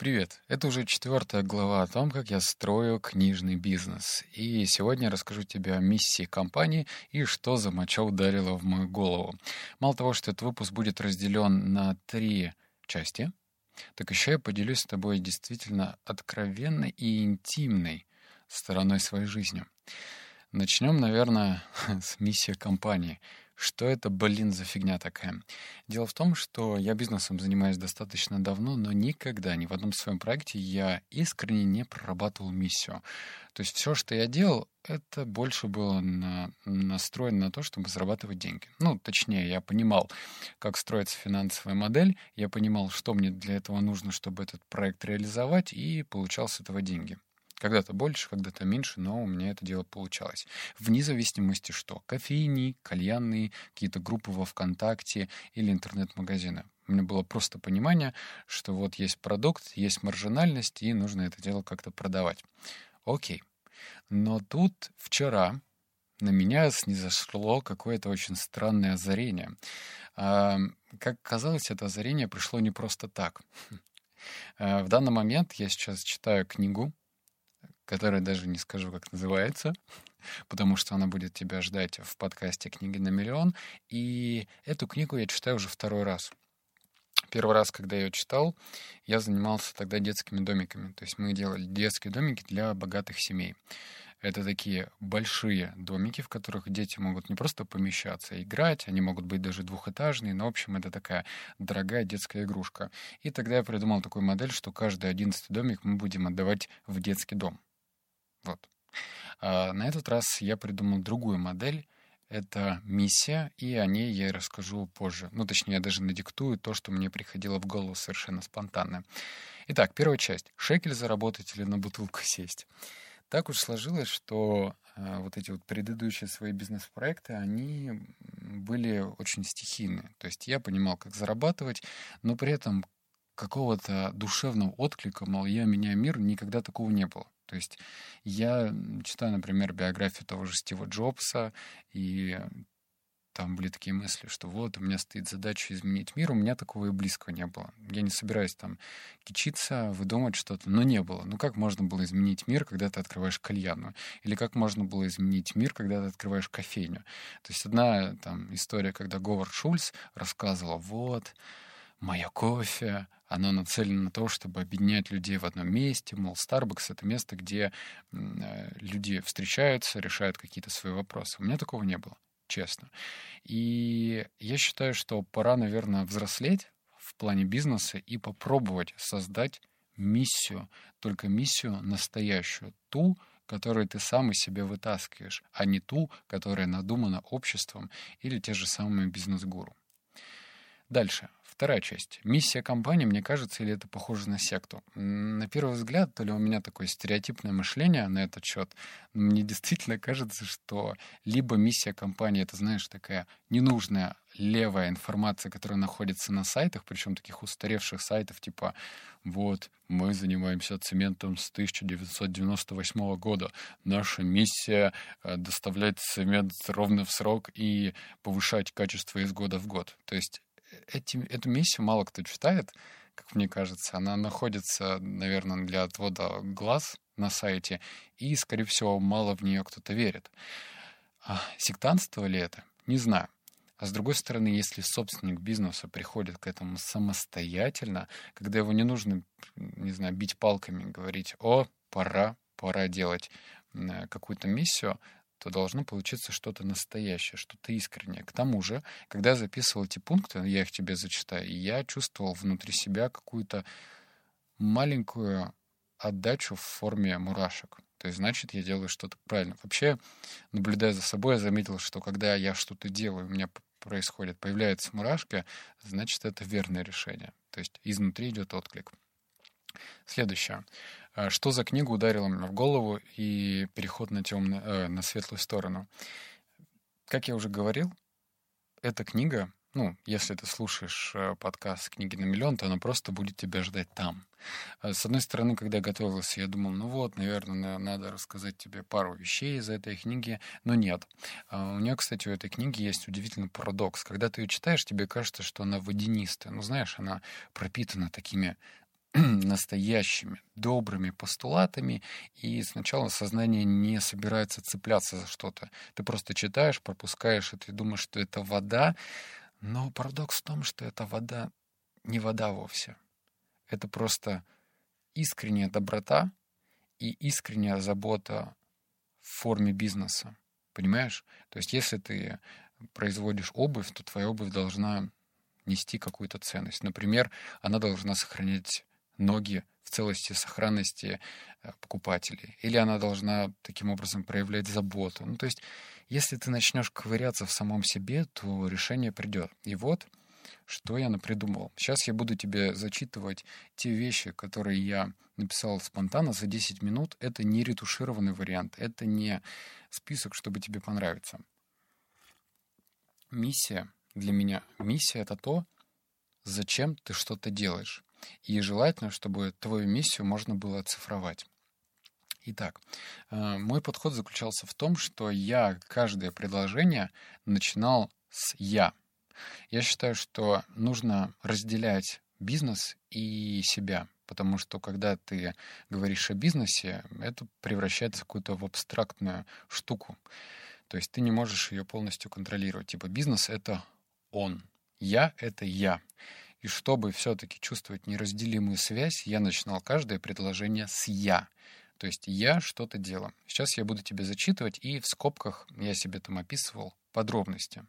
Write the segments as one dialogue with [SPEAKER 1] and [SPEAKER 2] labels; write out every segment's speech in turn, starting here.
[SPEAKER 1] Привет! Это уже четвертая глава о том, как я строю книжный бизнес. И сегодня я расскажу тебе о миссии компании и что за моча ударило в мою голову. Мало того, что этот выпуск будет разделен на три части, так еще я поделюсь с тобой действительно откровенной и интимной стороной своей жизни. Начнем, наверное, с миссии компании — что это, блин, за фигня такая? Дело в том, что я бизнесом занимаюсь достаточно давно, но никогда ни в одном своем проекте я искренне не прорабатывал миссию. То есть все, что я делал, это больше было на, настроено на то, чтобы зарабатывать деньги. Ну, точнее, я понимал, как строится финансовая модель, я понимал, что мне для этого нужно, чтобы этот проект реализовать, и получал с этого деньги. Когда-то больше, когда-то меньше, но у меня это дело получалось. Вне зависимости что? Кофейни, кальянные, какие-то группы во ВКонтакте или интернет-магазины. У меня было просто понимание, что вот есть продукт, есть маржинальность, и нужно это дело как-то продавать. Окей. Но тут вчера на меня снизошло какое-то очень странное озарение. А, как казалось, это озарение пришло не просто так. А, в данный момент я сейчас читаю книгу которая даже не скажу, как называется, потому что она будет тебя ждать в подкасте «Книги на миллион». И эту книгу я читаю уже второй раз. Первый раз, когда я ее читал, я занимался тогда детскими домиками. То есть мы делали детские домики для богатых семей. Это такие большие домики, в которых дети могут не просто помещаться, а играть, они могут быть даже двухэтажные, но, в общем, это такая дорогая детская игрушка. И тогда я придумал такую модель, что каждый одиннадцатый домик мы будем отдавать в детский дом. Вот. А на этот раз я придумал другую модель. Это миссия, и о ней я расскажу позже. Ну, точнее, я даже надиктую то, что мне приходило в голову совершенно спонтанно. Итак, первая часть. Шекель заработать или на бутылку сесть. Так уж сложилось, что э, вот эти вот предыдущие свои бизнес-проекты, они были очень стихийные. То есть я понимал, как зарабатывать, но при этом какого-то душевного отклика, мол, я меняю мир, никогда такого не было. То есть я читаю, например, биографию того же Стива Джобса, и там были такие мысли, что вот у меня стоит задача изменить мир, у меня такого и близкого не было. Я не собираюсь там кичиться, выдумать что-то, но не было. Ну как можно было изменить мир, когда ты открываешь кальяну? Или как можно было изменить мир, когда ты открываешь кофейню? То есть одна там история, когда Говард Шульц рассказывал, вот, моя кофе, оно нацелено на то, чтобы объединять людей в одном месте. Мол, Starbucks — это место, где э, люди встречаются, решают какие-то свои вопросы. У меня такого не было, честно. И я считаю, что пора, наверное, взрослеть в плане бизнеса и попробовать создать миссию, только миссию настоящую, ту, которую ты сам из себя вытаскиваешь, а не ту, которая надумана обществом или те же самые бизнес-гуру. Дальше. Вторая часть. Миссия компании, мне кажется, или это похоже на секту? На первый взгляд, то ли у меня такое стереотипное мышление на этот счет, мне действительно кажется, что либо миссия компании — это, знаешь, такая ненужная левая информация, которая находится на сайтах, причем таких устаревших сайтов, типа «Вот, мы занимаемся цементом с 1998 года. Наша миссия — доставлять цемент ровно в срок и повышать качество из года в год». То есть эти, эту миссию мало кто читает, как мне кажется. Она находится, наверное, для отвода глаз на сайте, и, скорее всего, мало в нее кто-то верит. А сектантство ли это? Не знаю. А с другой стороны, если собственник бизнеса приходит к этому самостоятельно, когда его не нужно, не знаю, бить палками, говорить, о, пора, пора делать э, какую-то миссию, то должно получиться что-то настоящее, что-то искреннее. К тому же, когда я записывал эти пункты, я их тебе зачитаю, я чувствовал внутри себя какую-то маленькую отдачу в форме мурашек. То есть, значит, я делаю что-то правильно. Вообще, наблюдая за собой, я заметил, что когда я что-то делаю, у меня происходит, появляются мурашки, значит, это верное решение. То есть, изнутри идет отклик. Следующее. А, что за книга ударила меня в голову и переход на, темную, э, на светлую сторону? Как я уже говорил, эта книга, ну, если ты слушаешь э, подкаст «Книги на миллион», то она просто будет тебя ждать там. А, с одной стороны, когда я готовился, я думал, ну вот, наверное, надо рассказать тебе пару вещей из этой книги, но нет. У нее, кстати, у этой книги есть удивительный парадокс. Когда ты ее читаешь, тебе кажется, что она водянистая. Ну, знаешь, она пропитана такими настоящими, добрыми постулатами, и сначала сознание не собирается цепляться за что-то. Ты просто читаешь, пропускаешь и думаешь, что это вода, но парадокс в том, что эта вода не вода вовсе. Это просто искренняя доброта и искренняя забота в форме бизнеса. Понимаешь? То есть если ты производишь обувь, то твоя обувь должна нести какую-то ценность. Например, она должна сохранять ноги в целости, сохранности э, покупателей. Или она должна таким образом проявлять заботу. Ну, то есть, если ты начнешь ковыряться в самом себе, то решение придет. И вот, что я напридумывал. Сейчас я буду тебе зачитывать те вещи, которые я написал спонтанно за 10 минут. Это не ретушированный вариант, это не список, чтобы тебе понравиться. Миссия для меня, миссия — это то, зачем ты что-то делаешь. И желательно, чтобы твою миссию можно было оцифровать. Итак, э, мой подход заключался в том, что я каждое предложение начинал с «я». Я считаю, что нужно разделять бизнес и себя, потому что когда ты говоришь о бизнесе, это превращается в какую-то в абстрактную штуку. То есть ты не можешь ее полностью контролировать. Типа бизнес — это он, я — это я. И чтобы все-таки чувствовать неразделимую связь, я начинал каждое предложение с «я». То есть я что-то делаю. Сейчас я буду тебе зачитывать, и в скобках я себе там описывал подробности.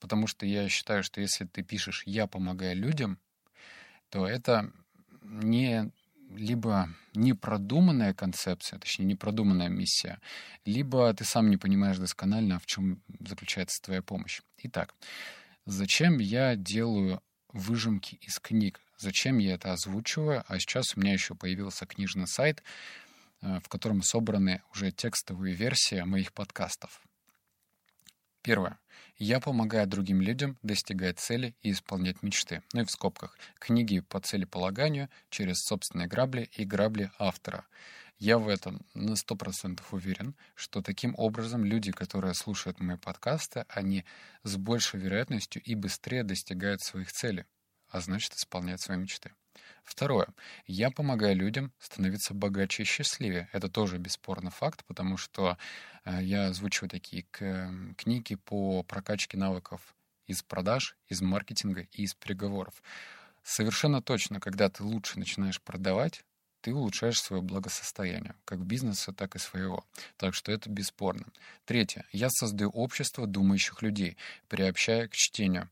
[SPEAKER 1] Потому что я считаю, что если ты пишешь «я помогаю людям», то это не либо непродуманная концепция, точнее, непродуманная миссия, либо ты сам не понимаешь досконально, в чем заключается твоя помощь. Итак, зачем я делаю выжимки из книг. Зачем я это озвучиваю? А сейчас у меня еще появился книжный сайт, э, в котором собраны уже текстовые версии моих подкастов. Первое. Я помогаю другим людям достигать цели и исполнять мечты. Ну и в скобках. Книги по целеполаганию через собственные грабли и грабли автора. Я в этом на 100% уверен, что таким образом люди, которые слушают мои подкасты, они с большей вероятностью и быстрее достигают своих целей, а значит исполняют свои мечты. Второе. Я помогаю людям становиться богаче и счастливее. Это тоже бесспорный факт, потому что э, я озвучиваю такие книги по прокачке навыков из продаж, из маркетинга и из переговоров. Совершенно точно, когда ты лучше начинаешь продавать, ты улучшаешь свое благосостояние, как бизнеса, так и своего. Так что это бесспорно. Третье. Я создаю общество думающих людей, приобщая к чтению.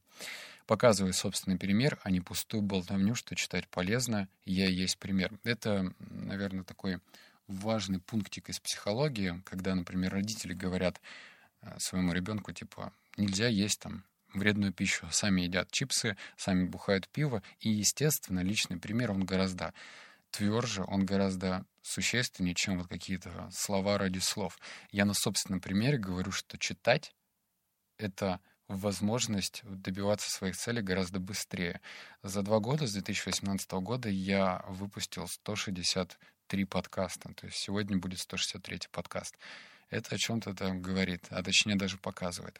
[SPEAKER 1] Показываю собственный пример, а не пустую болтовню, что читать полезно, я и есть пример. Это, наверное, такой важный пунктик из психологии, когда, например, родители говорят э, своему ребенку, типа, нельзя есть там вредную пищу, сами едят чипсы, сами бухают пиво, и, естественно, личный пример, он гораздо тверже, он гораздо существеннее, чем вот какие-то слова ради слов. Я на собственном примере говорю, что читать — это возможность добиваться своих целей гораздо быстрее. За два года, с 2018 года, я выпустил 163 подкаста. То есть сегодня будет 163 подкаст. Это о чем-то это говорит, а точнее даже показывает.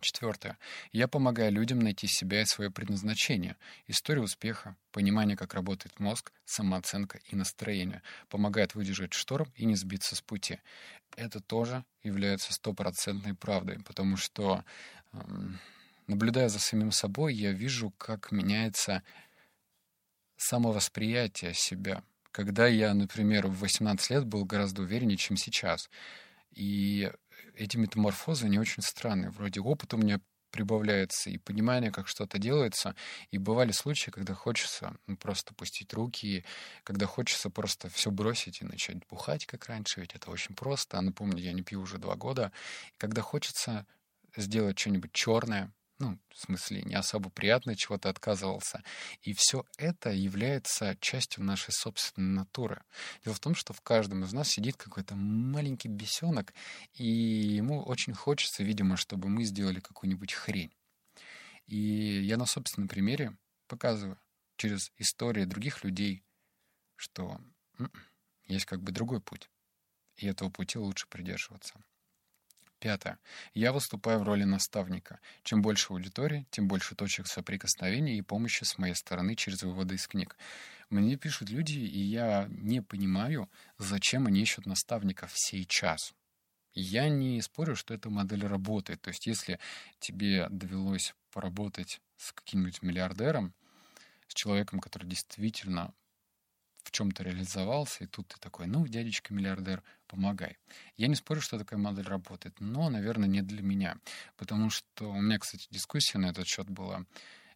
[SPEAKER 1] Четвертое. Я помогаю людям найти себя и свое предназначение. История успеха, понимание, как работает мозг, самооценка и настроение. Помогает выдержать шторм и не сбиться с пути. Это тоже является стопроцентной правдой, потому что, эм, наблюдая за самим собой, я вижу, как меняется самовосприятие себя. Когда я, например, в 18 лет был гораздо увереннее, чем сейчас. И эти метаморфозы, они очень странные. Вроде опыт у меня прибавляется и понимание, как что-то делается. И бывали случаи, когда хочется ну, просто пустить руки, когда хочется просто все бросить и начать бухать, как раньше, ведь это очень просто. А напомню, я не пью уже два года. И когда хочется сделать что-нибудь черное, ну, в смысле, не особо приятно, чего-то отказывался. И все это является частью нашей собственной натуры. Дело в том, что в каждом из нас сидит какой-то маленький бесенок, и ему очень хочется, видимо, чтобы мы сделали какую-нибудь хрень. И я на собственном примере показываю через истории других людей, что есть как бы другой путь. И этого пути лучше придерживаться. Пятое. Я выступаю в роли наставника. Чем больше аудитории, тем больше точек соприкосновения и помощи с моей стороны через выводы из книг. Мне пишут люди, и я не понимаю, зачем они ищут наставников сейчас. Я не спорю, что эта модель работает. То есть если тебе довелось поработать с каким-нибудь миллиардером, с человеком, который действительно чем-то реализовался, и тут ты такой, ну, дядечка миллиардер, помогай. Я не спорю, что такая модель работает, но, наверное, не для меня. Потому что у меня, кстати, дискуссия на этот счет была.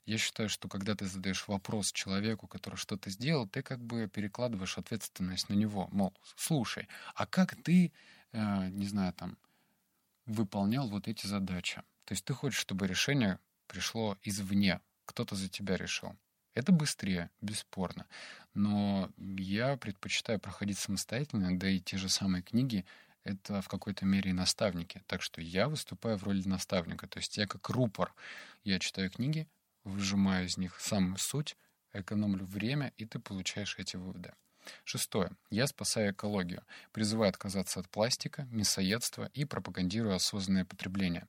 [SPEAKER 1] Я считаю, что когда ты задаешь вопрос человеку, который что-то сделал, ты как бы перекладываешь ответственность на него. Мол, слушай, а как ты, э, не знаю, там, выполнял вот эти задачи? То есть ты хочешь, чтобы решение пришло извне, кто-то за тебя решил. Это быстрее, бесспорно. Но я предпочитаю проходить самостоятельно, да и те же самые книги — это в какой-то мере и наставники. Так что я выступаю в роли наставника. То есть я как рупор. Я читаю книги, выжимаю из них самую суть, экономлю время, и ты получаешь эти выводы. Шестое. Я спасаю экологию. Призываю отказаться от пластика, мясоедства и пропагандирую осознанное потребление.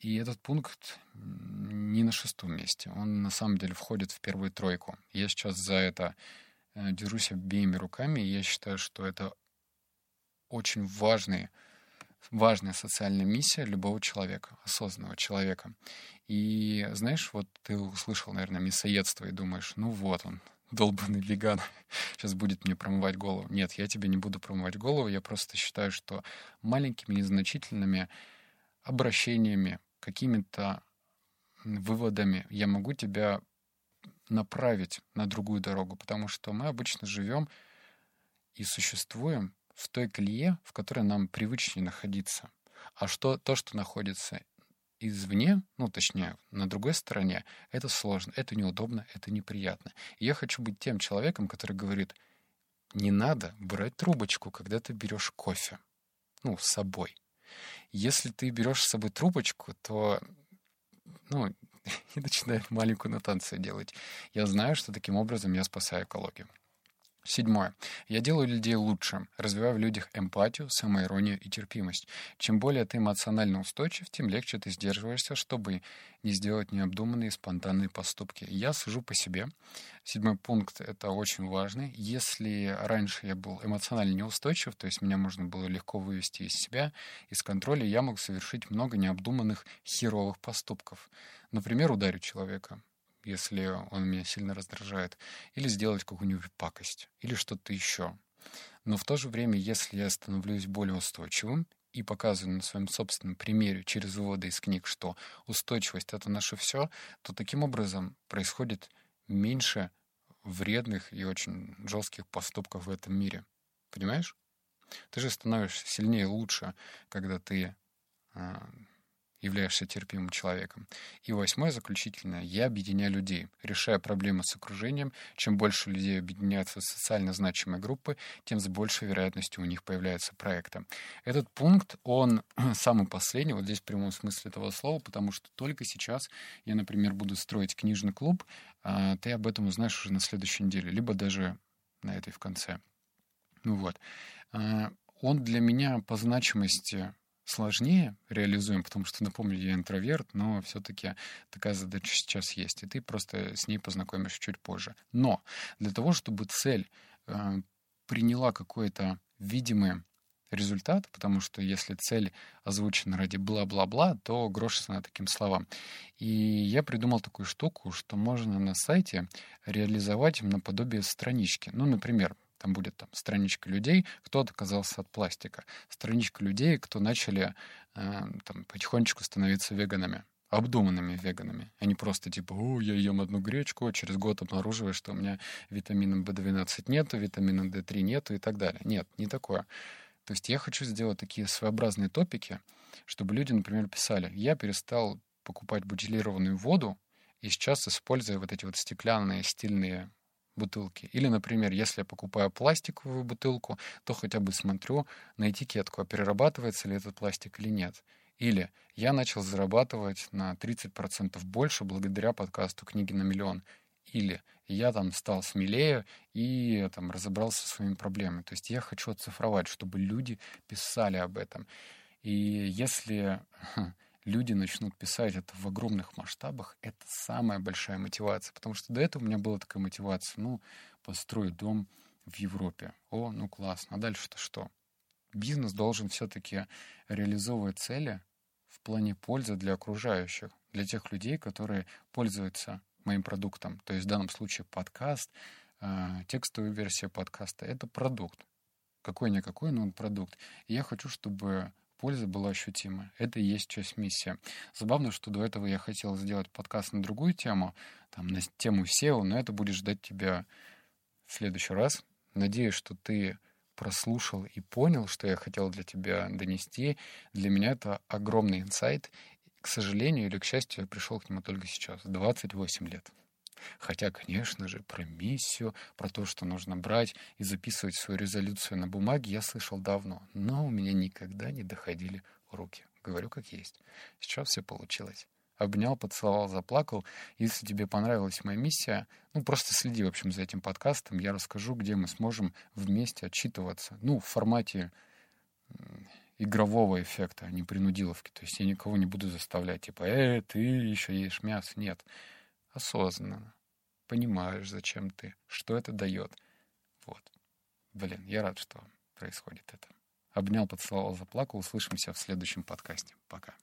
[SPEAKER 1] И этот пункт не на шестом месте. Он на самом деле входит в первую тройку. Я сейчас за это э, держусь обеими руками. Я считаю, что это очень важный, важная социальная миссия любого человека, осознанного человека. И знаешь, вот ты услышал, наверное, мясоедство и думаешь, ну вот он, долбанный веган, сейчас будет мне промывать голову. Нет, я тебе не буду промывать голову, я просто считаю, что маленькими незначительными обращениями, какими-то выводами я могу тебя направить на другую дорогу, потому что мы обычно живем и существуем в той колее, в которой нам привычнее находиться. А что, то, что находится извне, ну, точнее, на другой стороне, это сложно, это неудобно, это неприятно. И я хочу быть тем человеком, который говорит, не надо брать трубочку, когда ты берешь кофе, ну, с собой. Если ты берешь с собой трубочку, то ну, и начинает маленькую нотацию делать. Я знаю, что таким образом я спасаю экологию. Седьмое. Я делаю людей лучше, развиваю в людях эмпатию, самоиронию и терпимость. Чем более ты эмоционально устойчив, тем легче ты сдерживаешься, чтобы не сделать необдуманные спонтанные поступки. Я сужу по себе. Седьмой пункт — это очень важный. Если раньше я был эмоционально неустойчив, то есть меня можно было легко вывести из себя, из контроля, я мог совершить много необдуманных херовых поступков. Например, ударить человека если он меня сильно раздражает, или сделать какую-нибудь пакость, или что-то еще. Но в то же время, если я становлюсь более устойчивым и показываю на своем собственном примере через выводы из книг, что устойчивость — это наше все, то таким образом происходит меньше вредных и очень жестких поступков в этом мире. Понимаешь? Ты же становишься сильнее и лучше, когда ты а, являешься терпимым человеком. И восьмое, заключительное, я объединяю людей, решая проблемы с окружением. Чем больше людей объединяются в социально значимые группы, тем с большей вероятностью у них появляются проекты. Этот пункт, он самый последний, вот здесь в прямом смысле этого слова, потому что только сейчас я, например, буду строить книжный клуб, а ты об этом узнаешь уже на следующей неделе, либо даже на этой в конце. Ну вот. А, он для меня по значимости сложнее реализуем, потому что, напомню, я интроверт, но все-таки такая задача сейчас есть, и ты просто с ней познакомишься чуть позже. Но для того, чтобы цель э, приняла какой-то видимый результат, потому что если цель озвучена ради бла-бла-бла, то грош на таким словам. И я придумал такую штуку, что можно на сайте реализовать наподобие странички. Ну, например, там будет там страничка людей, кто отказался от пластика. Страничка людей, кто начали э, там, потихонечку становиться веганами обдуманными веганами, а не просто типа, о, я ем одну гречку, а через год обнаруживаю, что у меня витамина В12 нету, витамина D3 нету и так далее. Нет, не такое. То есть я хочу сделать такие своеобразные топики, чтобы люди, например, писали, я перестал покупать бутилированную воду и сейчас использую вот эти вот стеклянные стильные бутылки. Или, например, если я покупаю пластиковую бутылку, то хотя бы смотрю на этикетку, а перерабатывается ли этот пластик или нет. Или я начал зарабатывать на 30% больше благодаря подкасту «Книги на миллион». Или я там стал смелее и там разобрался со своими проблемами. То есть я хочу оцифровать, чтобы люди писали об этом. И если люди начнут писать это в огромных масштабах, это самая большая мотивация. Потому что до этого у меня была такая мотивация, ну, построю дом в Европе. О, ну классно. А дальше-то что? Бизнес должен все-таки реализовывать цели в плане пользы для окружающих, для тех людей, которые пользуются моим продуктом. То есть в данном случае подкаст, э, текстовая версия подкаста — это продукт. Какой-никакой, но он продукт. И я хочу, чтобы польза была ощутима. Это и есть часть миссии. Забавно, что до этого я хотел сделать подкаст на другую тему, там, на тему SEO, но это будет ждать тебя в следующий раз. Надеюсь, что ты прослушал и понял, что я хотел для тебя донести. Для меня это огромный инсайт. К сожалению или к счастью, я пришел к нему только сейчас, 28 лет. Хотя, конечно же, про миссию, про то, что нужно брать и записывать свою резолюцию на бумаге, я слышал давно, но у меня никогда не доходили руки. Говорю как есть. Сейчас все получилось обнял, поцеловал, заплакал. Если тебе понравилась моя миссия, ну, просто следи, в общем, за этим подкастом. Я расскажу, где мы сможем вместе отчитываться. Ну, в формате игрового эффекта, а не принудиловки. То есть я никого не буду заставлять, типа, э, ты еще ешь мясо. Нет. Осознанно. Понимаешь, зачем ты, что это дает. Вот. Блин, я рад, что происходит это. Обнял, поцеловал, заплакал. Услышимся в следующем подкасте. Пока.